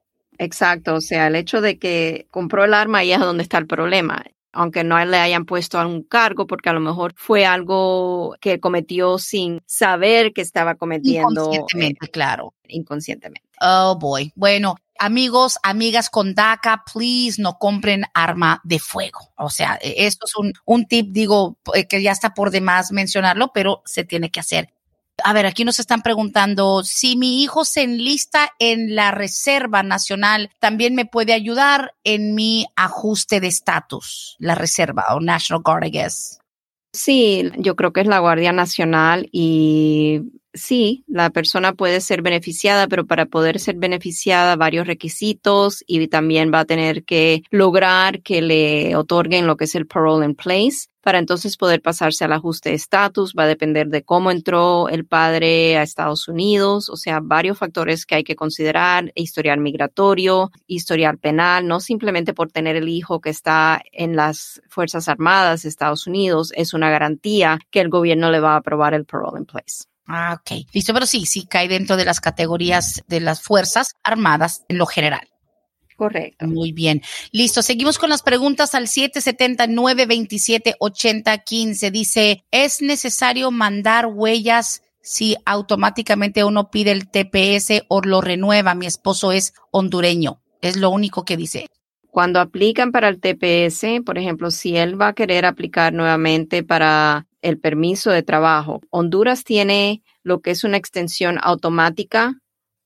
Exacto, o sea, el hecho de que compró el arma ahí es donde está el problema aunque no le hayan puesto a un cargo, porque a lo mejor fue algo que cometió sin saber que estaba cometiendo.
Inconscientemente, claro.
Inconscientemente.
Oh boy. Bueno, amigos, amigas con DACA, please no compren arma de fuego. O sea, e, esto es un, un tip, digo, eh, que ya está por demás mencionarlo, pero se tiene que hacer. A ver, aquí nos están preguntando si mi hijo se enlista en la Reserva Nacional, también me puede ayudar en mi ajuste de estatus, la Reserva o National Guard, I guess.
Sí, yo creo que es la Guardia Nacional y sí, la persona puede ser beneficiada, pero para poder ser beneficiada varios requisitos y también va a tener que lograr que le otorguen lo que es el parole in place para entonces poder pasarse al ajuste de estatus. Va a depender de cómo entró el padre a Estados Unidos, o sea, varios factores que hay que considerar, historial migratorio, historial penal, no simplemente por tener el hijo que está en las Fuerzas Armadas de Estados Unidos, es una garantía que el gobierno le va a aprobar el parole in place.
Ah, ok. Listo, pero sí, sí cae dentro de las categorías de las Fuerzas Armadas en lo general.
Correcto.
Muy bien. Listo. Seguimos con las preguntas al 779-27-80-15. Dice, ¿es necesario mandar huellas si automáticamente uno pide el TPS o lo renueva? Mi esposo es hondureño. Es lo único que dice.
Cuando aplican para el TPS, por ejemplo, si él va a querer aplicar nuevamente para el permiso de trabajo, Honduras tiene lo que es una extensión automática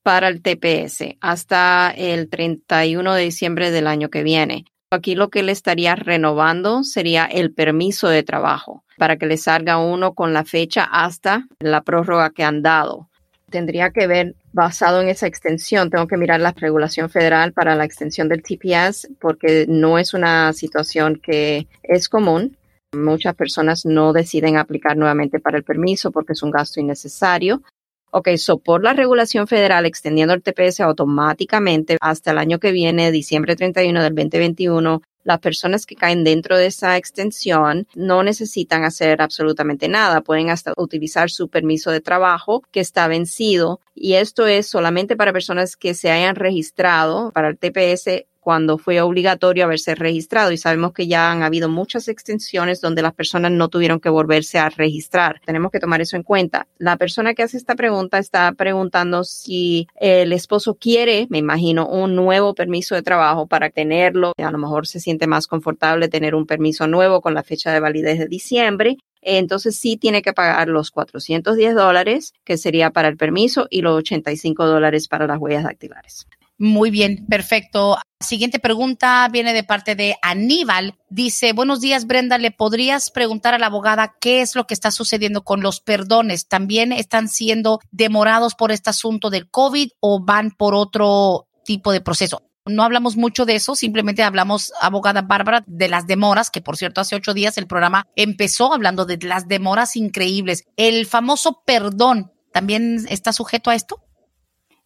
para el TPS hasta el 31 de diciembre del año que viene. Aquí lo que le estaría renovando sería el permiso de trabajo para que le salga uno con la fecha hasta la prórroga que han dado. Tendría que ver basado en esa extensión. Tengo que mirar la regulación federal para la extensión del TPS porque no es una situación que es común. Muchas personas no deciden aplicar nuevamente para el permiso porque es un gasto innecesario. Ok, so por la regulación federal extendiendo el TPS automáticamente hasta el año que viene, diciembre 31 del 2021, las personas que caen dentro de esa extensión no necesitan hacer absolutamente nada, pueden hasta utilizar su permiso de trabajo que está vencido y esto es solamente para personas que se hayan registrado para el TPS cuando fue obligatorio haberse registrado y sabemos que ya han habido muchas extensiones donde las personas no tuvieron que volverse a registrar. Tenemos que tomar eso en cuenta. La persona que hace esta pregunta está preguntando si el esposo quiere, me imagino, un nuevo permiso de trabajo para tenerlo. A lo mejor se siente más confortable tener un permiso nuevo con la fecha de validez de diciembre entonces sí tiene que pagar los 410 dólares, que sería para el permiso, y los 85 dólares para las huellas dactilares.
Muy bien, perfecto. Siguiente pregunta viene de parte de Aníbal. Dice, buenos días Brenda, ¿le podrías preguntar a la abogada qué es lo que está sucediendo con los perdones? ¿También están siendo demorados por este asunto del COVID o van por otro tipo de proceso? No hablamos mucho de eso, simplemente hablamos, abogada Bárbara, de las demoras, que por cierto hace ocho días el programa empezó hablando de las demoras increíbles. ¿El famoso perdón también está sujeto a esto?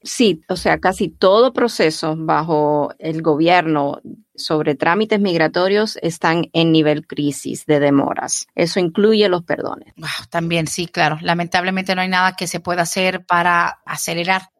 Sí, o sea, casi todo proceso bajo el gobierno sobre trámites migratorios están en nivel crisis de demoras. Eso incluye los perdones.
también, sí, claro. Lamentablemente no hay nada que se pueda hacer para acelerar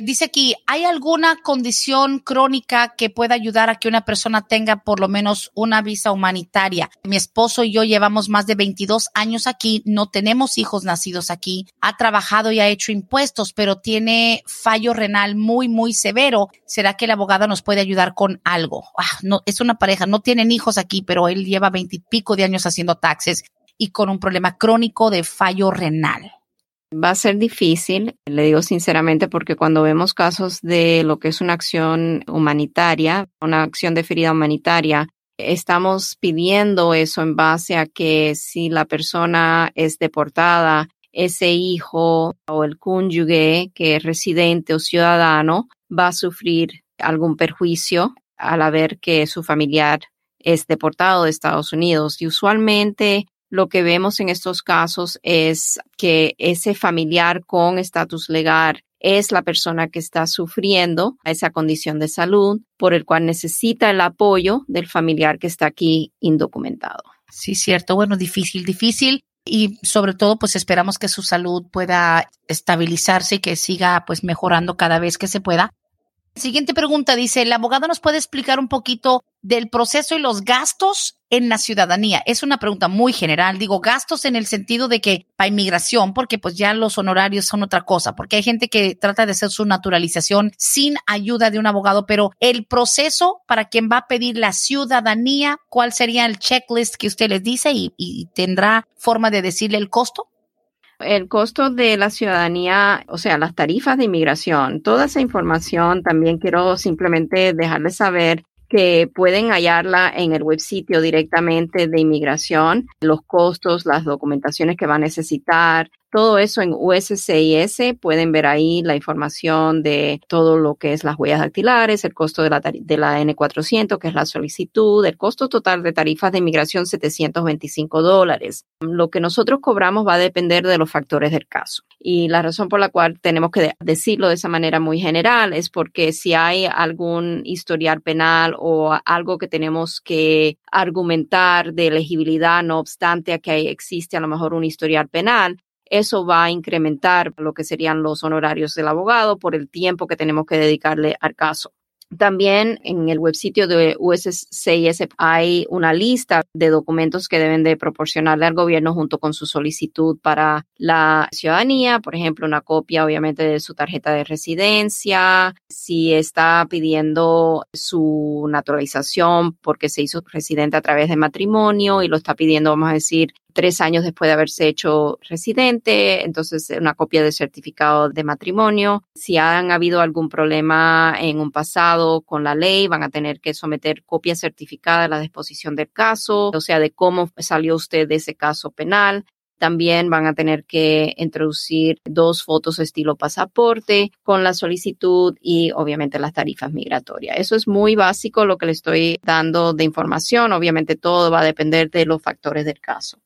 Dice aquí, ¿hay alguna condición crónica que pueda ayudar a que una persona tenga por lo menos una visa humanitaria? Mi esposo y yo llevamos más de 22 años aquí, no tenemos hijos nacidos aquí, ha trabajado y ha hecho impuestos, pero tiene fallo renal muy, muy severo. ¿Será que el abogado nos puede ayudar con algo? Ah, no, es una pareja, no tienen hijos aquí, pero él lleva veintipico de años haciendo taxes y con un problema crónico de fallo renal.
Va a ser difícil, le digo sinceramente, porque cuando vemos casos de lo que es una acción humanitaria, una acción de ferida humanitaria, estamos pidiendo eso en base a que si la persona es deportada, ese hijo o el cónyuge que es residente o ciudadano va a sufrir algún perjuicio al haber que su familiar es deportado de Estados Unidos. Y usualmente lo que vemos en estos casos es que ese familiar con estatus legal es la persona que está sufriendo esa condición de salud por el cual necesita el apoyo del familiar que está aquí indocumentado.
Sí, cierto. Bueno, difícil, difícil. Y sobre todo, pues esperamos que su salud pueda estabilizarse y que siga pues mejorando cada vez que se pueda. Siguiente pregunta dice, ¿el abogado nos puede explicar un poquito del proceso y los gastos en la ciudadanía? Es una pregunta muy general. Digo, gastos en el sentido de que para inmigración, porque pues ya los honorarios son otra cosa, porque hay gente que trata de hacer su naturalización sin ayuda de un abogado, pero el proceso para quien va a pedir la ciudadanía, ¿cuál sería el checklist que usted les dice y, y tendrá forma de decirle el costo?
El costo de la ciudadanía, o sea, las tarifas de inmigración, toda esa información también quiero simplemente dejarles saber que pueden hallarla en el web sitio directamente de inmigración, los costos, las documentaciones que va a necesitar, todo eso en USCIS. Pueden ver ahí la información de todo lo que es las huellas dactilares, el costo de la, de la N400, que es la solicitud, el costo total de tarifas de inmigración, 725 dólares. Lo que nosotros cobramos va a depender de los factores del caso. Y la razón por la cual tenemos que decirlo de esa manera muy general es porque si hay algún historial penal o algo que tenemos que argumentar de elegibilidad, no obstante a que existe a lo mejor un historial penal, eso va a incrementar lo que serían los honorarios del abogado por el tiempo que tenemos que dedicarle al caso. También en el web sitio de USCIS hay una lista de documentos que deben de proporcionarle al gobierno junto con su solicitud para la ciudadanía, por ejemplo, una copia obviamente de su tarjeta de residencia, si está pidiendo su naturalización porque se hizo residente a través de matrimonio y lo está pidiendo, vamos a decir, tres años después de haberse hecho residente, entonces una copia de certificado de matrimonio. Si han habido algún problema en un pasado con la ley, van a tener que someter copia certificada de la disposición del caso, o sea, de cómo salió usted de ese caso penal. También van a tener que introducir dos fotos estilo pasaporte con la solicitud y obviamente las tarifas migratorias. Eso es muy básico lo que le estoy dando de información. Obviamente todo va a depender de los factores del caso.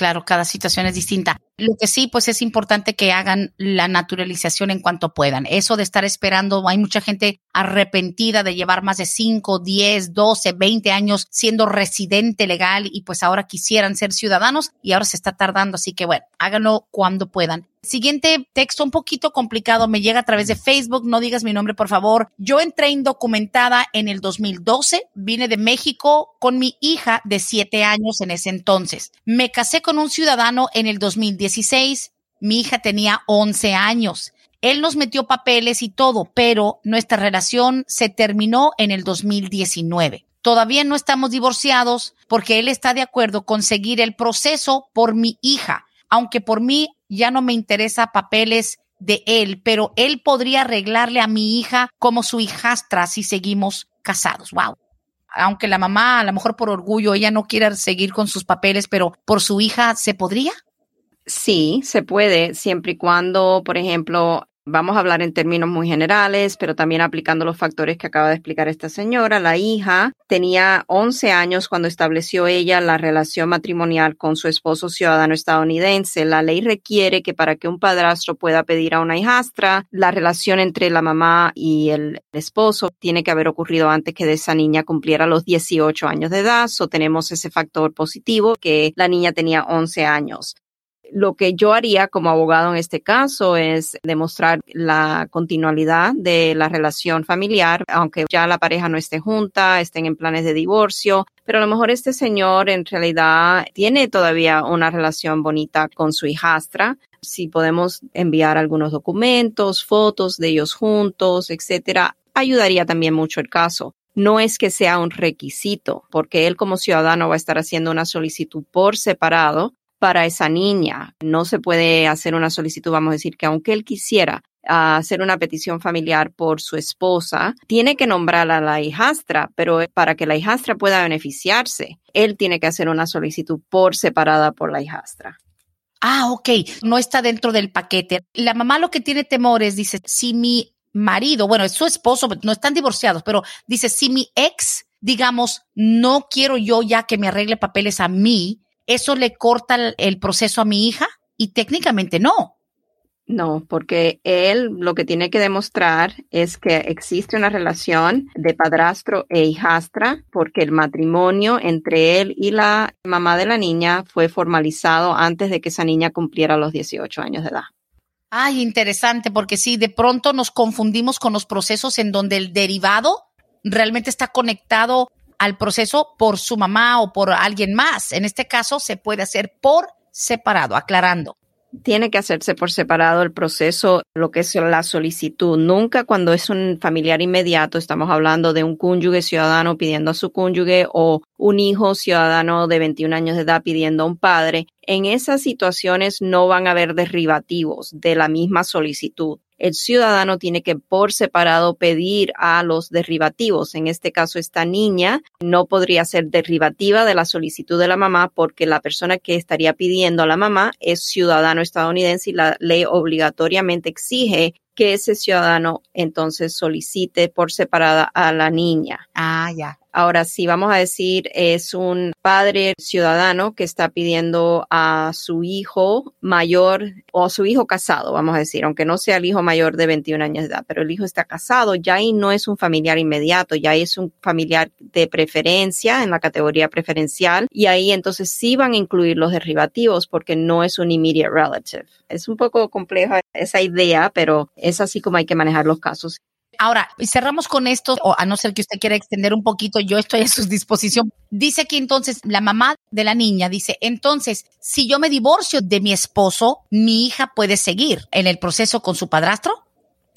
Claro, cada situación es distinta. Lo que sí, pues es importante que hagan la naturalización en cuanto puedan. Eso de estar esperando, hay mucha gente arrepentida de llevar más de 5, 10, 12, 20 años siendo residente legal y pues ahora quisieran ser ciudadanos y ahora se está tardando. Así que bueno, háganlo cuando puedan. Siguiente texto un poquito complicado, me llega a través de Facebook, no digas mi nombre por favor. Yo entré indocumentada en el 2012, vine de México con mi hija de 7 años en ese entonces. Me casé con un ciudadano en el 2016, mi hija tenía 11 años. Él nos metió papeles y todo, pero nuestra relación se terminó en el 2019. Todavía no estamos divorciados porque él está de acuerdo con seguir el proceso por mi hija, aunque por mí ya no me interesa papeles de él, pero él podría arreglarle a mi hija como su hijastra si seguimos casados. Wow. Aunque la mamá, a lo mejor por orgullo, ella no quiera seguir con sus papeles, pero por su hija, ¿se podría?
Sí, se puede, siempre y cuando, por ejemplo, Vamos a hablar en términos muy generales, pero también aplicando los factores que acaba de explicar esta señora. La hija tenía 11 años cuando estableció ella la relación matrimonial con su esposo ciudadano estadounidense. La ley requiere que para que un padrastro pueda pedir a una hijastra, la relación entre la mamá y el esposo tiene que haber ocurrido antes que esa niña cumpliera los 18 años de edad. So tenemos ese factor positivo que la niña tenía 11 años. Lo que yo haría como abogado en este caso es demostrar la continuidad de la relación familiar, aunque ya la pareja no esté junta, estén en planes de divorcio, pero a lo mejor este señor en realidad tiene todavía una relación bonita con su hijastra. Si podemos enviar algunos documentos, fotos de ellos juntos, etcétera, ayudaría también mucho el caso no es que sea un requisito, porque él como ciudadano va a estar haciendo una solicitud por separado para esa niña. No se puede hacer una solicitud, vamos a decir, que aunque él quisiera hacer una petición familiar por su esposa, tiene que nombrar a la hijastra, pero para que la hijastra pueda beneficiarse, él tiene que hacer una solicitud por separada por la hijastra.
Ah, ok, no está dentro del paquete. La mamá lo que tiene temores, dice, si mi marido, bueno, es su esposo, no están divorciados, pero dice, si mi ex, digamos, no quiero yo ya que me arregle papeles a mí, ¿eso le corta el, proceso a mi hija? Y técnicamente no.
No, porque él lo que tiene que demostrar es que existe una relación de padrastro e hijastra, porque el matrimonio entre él y la mamá de la niña fue formalizado antes de que esa niña cumpliera los 18 años de edad.
Ay, interesante, porque sí, de pronto nos confundimos con los procesos en donde el derivado realmente está conectado al proceso por su mamá o por alguien más. En este caso se puede hacer por separado, aclarando.
Tiene que hacerse por separado el proceso, lo que es la solicitud. Nunca cuando es un familiar inmediato, estamos hablando de un cónyuge ciudadano pidiendo a su cónyuge o un hijo ciudadano de 21 años de edad pidiendo a un padre. En esas situaciones no van a haber derivativos de la misma solicitud el ciudadano tiene que por separado pedir a los derivativos. En este caso, esta niña no podría ser derivativa de la solicitud de la mamá porque la persona que estaría pidiendo a la mamá es ciudadano estadounidense y la ley obligatoriamente exige que ese ciudadano entonces solicite por separada a la niña.
Ah, ya.
Ahora, si vamos a decir es un padre ciudadano que está pidiendo a su hijo mayor o a su hijo casado, vamos a decir, aunque no sea el hijo mayor de 21 años de edad, pero el hijo está casado, ya ahí no es un familiar inmediato, ya es un familiar de preferencia en la categoría preferencial y ahí entonces sí van a incluir los derivativos porque no es un immediate relative. Es un poco compleja esa idea, pero es así como hay que manejar los casos
Ahora, cerramos con esto, o a no ser que usted quiera extender un poquito, yo estoy a su disposición. Dice que entonces la mamá de la niña dice, entonces, si yo me divorcio de mi esposo, mi hija puede seguir en el proceso con su padrastro.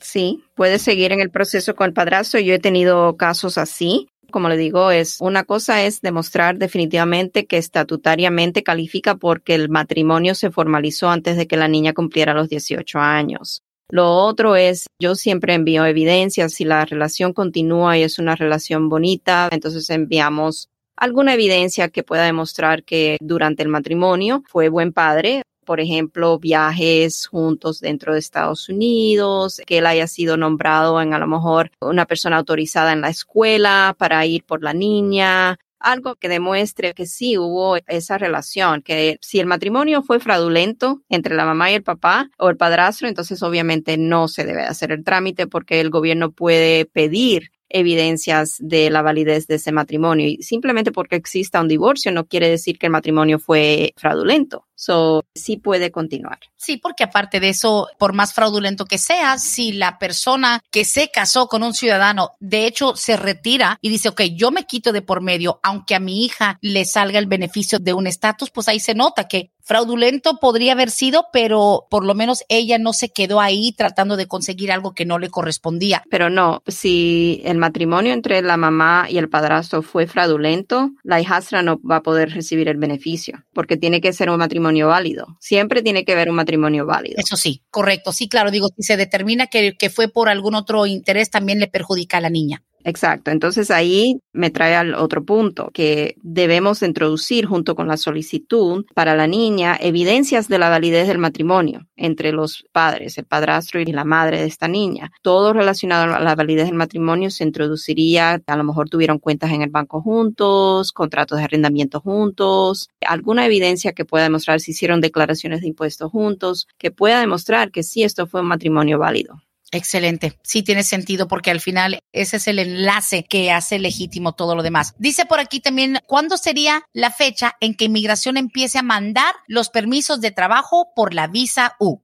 Sí, puede seguir en el proceso con el padrastro. Yo he tenido casos así. Como le digo, es una cosa es demostrar definitivamente que estatutariamente califica porque el matrimonio se formalizó antes de que la niña cumpliera los 18 años. Lo otro es, yo siempre envío evidencia, si la relación continúa y es una relación bonita, entonces enviamos alguna evidencia que pueda demostrar que durante el matrimonio fue buen padre. Por ejemplo, viajes juntos dentro de Estados Unidos, que él haya sido nombrado en a lo mejor una persona autorizada en la escuela para ir por la niña, algo que demuestre que sí hubo esa relación, que si el matrimonio fue fraudulento entre la mamá y el papá o el padrastro, entonces obviamente no se debe hacer el trámite porque el gobierno puede pedir evidencias de la validez de ese matrimonio. Y simplemente porque exista un divorcio no quiere decir que el matrimonio fue fraudulento. So, sí puede continuar.
Sí, porque aparte de eso, por más fraudulento que sea, si la persona que se casó con un ciudadano, de hecho, se retira y dice, ok, yo me quito de por medio, aunque a mi hija le salga el beneficio de un estatus, pues ahí se nota que fraudulento podría haber sido, pero por lo menos ella no se quedó ahí tratando de conseguir algo que no le correspondía.
Pero no, si el matrimonio entre la mamá y el padrastro fue fraudulento, la hijastra no va a poder recibir el beneficio, porque tiene que ser un matrimonio válido. Siempre tiene que haber un matrimonio válido.
Eso sí, correcto. Sí, claro, digo, si se determina que, que fue por algún otro interés, también le perjudica a la niña.
Exacto. Entonces ahí me trae al otro punto, que debemos introducir junto con la solicitud para la niña evidencias de la validez del matrimonio entre los padres, el padrastro y la madre de esta niña. Todo relacionado a la validez del matrimonio se introduciría, a lo mejor tuvieron cuentas en el banco juntos, contratos de arrendamiento juntos, alguna evidencia que pueda demostrar si hicieron declaraciones de impuestos juntos, que pueda demostrar que sí esto fue un matrimonio válido.
Excelente. Sí tiene sentido porque al final ese es el enlace que hace legítimo todo lo demás. Dice por aquí también, ¿cuándo sería la fecha en que inmigración empiece a mandar los permisos de trabajo por la visa U?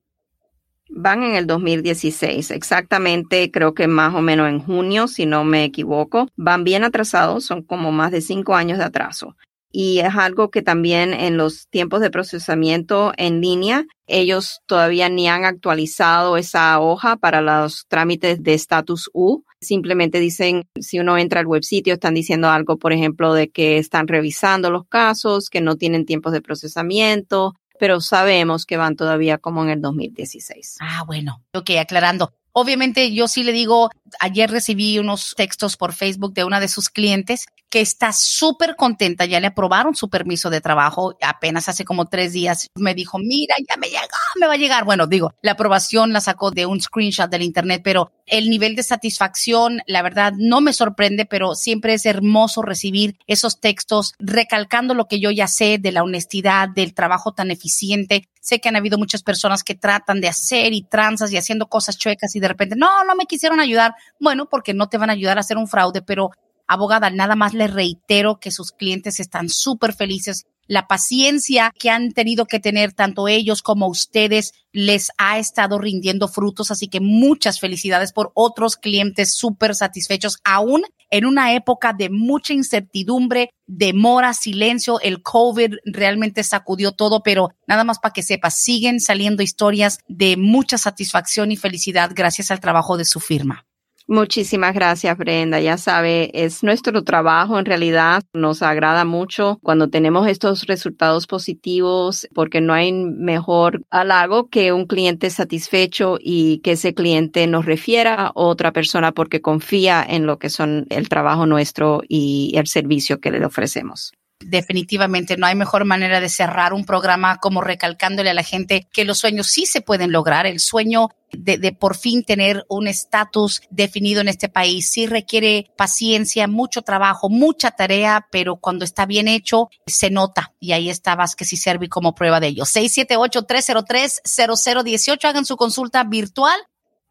Van en el 2016, exactamente, creo que más o menos en junio, si no me equivoco. Van bien atrasados, son como más de cinco años de atraso y es algo que también en los tiempos de procesamiento en línea, ellos todavía ni han actualizado esa hoja para los trámites de estatus U. Simplemente dicen, si uno entra al web sitio, están diciendo algo, por ejemplo, de que están revisando los casos, que no tienen tiempos de procesamiento, pero sabemos que van todavía como en el 2016.
Ah, bueno, ok, aclarando. Obviamente yo sí le digo, ayer recibí unos textos por Facebook de una de sus clientes que está súper contenta, ya le aprobaron su permiso de trabajo apenas hace como tres días. Me dijo, mira, ya me llegó, me va a llegar. Bueno, digo, la aprobación la sacó de un screenshot del internet, pero el nivel de satisfacción, la verdad, no me sorprende, pero siempre es hermoso recibir esos textos recalcando lo que yo ya sé de la honestidad, del trabajo tan eficiente. Sé que han habido muchas personas que tratan de hacer y tranzas y haciendo cosas chuecas y de repente, no, no me quisieron ayudar. Bueno, porque no te van a ayudar a hacer un fraude, pero abogada, nada más le reitero que sus clientes están súper felices. La paciencia que han tenido que tener tanto ellos como ustedes les ha estado rindiendo frutos, así que muchas felicidades por otros clientes súper satisfechos, aún en una época de mucha incertidumbre, demora, silencio, el COVID realmente sacudió todo, pero nada más para que sepa, siguen saliendo historias de mucha satisfacción y felicidad gracias al trabajo de su firma.
Muchísimas gracias, Brenda. Ya sabe, es nuestro trabajo en realidad. Nos agrada mucho cuando tenemos estos resultados positivos porque no hay mejor halago que un cliente satisfecho y que ese cliente nos refiera a otra persona porque confía en lo que son el trabajo nuestro y el servicio que le ofrecemos
definitivamente no hay mejor manera de cerrar un programa como recalcándole a la gente que los sueños sí se pueden lograr. El sueño de, de por fin tener un estatus definido en este país sí requiere paciencia, mucho trabajo, mucha tarea, pero cuando está bien hecho se nota y ahí está Vázquez y Servi como prueba de ello. 678-303-0018. Hagan su consulta virtual.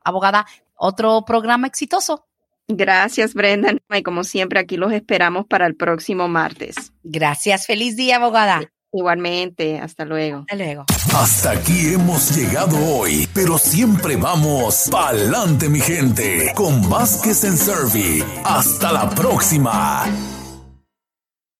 Abogada, otro programa exitoso.
Gracias, Brendan. Y como siempre, aquí los esperamos para el próximo martes.
Gracias. Feliz día, abogada.
Igualmente, hasta luego.
Hasta luego.
Hasta aquí hemos llegado hoy, pero siempre vamos pa'lante, mi gente, con Vázquez en Servi. Hasta la próxima.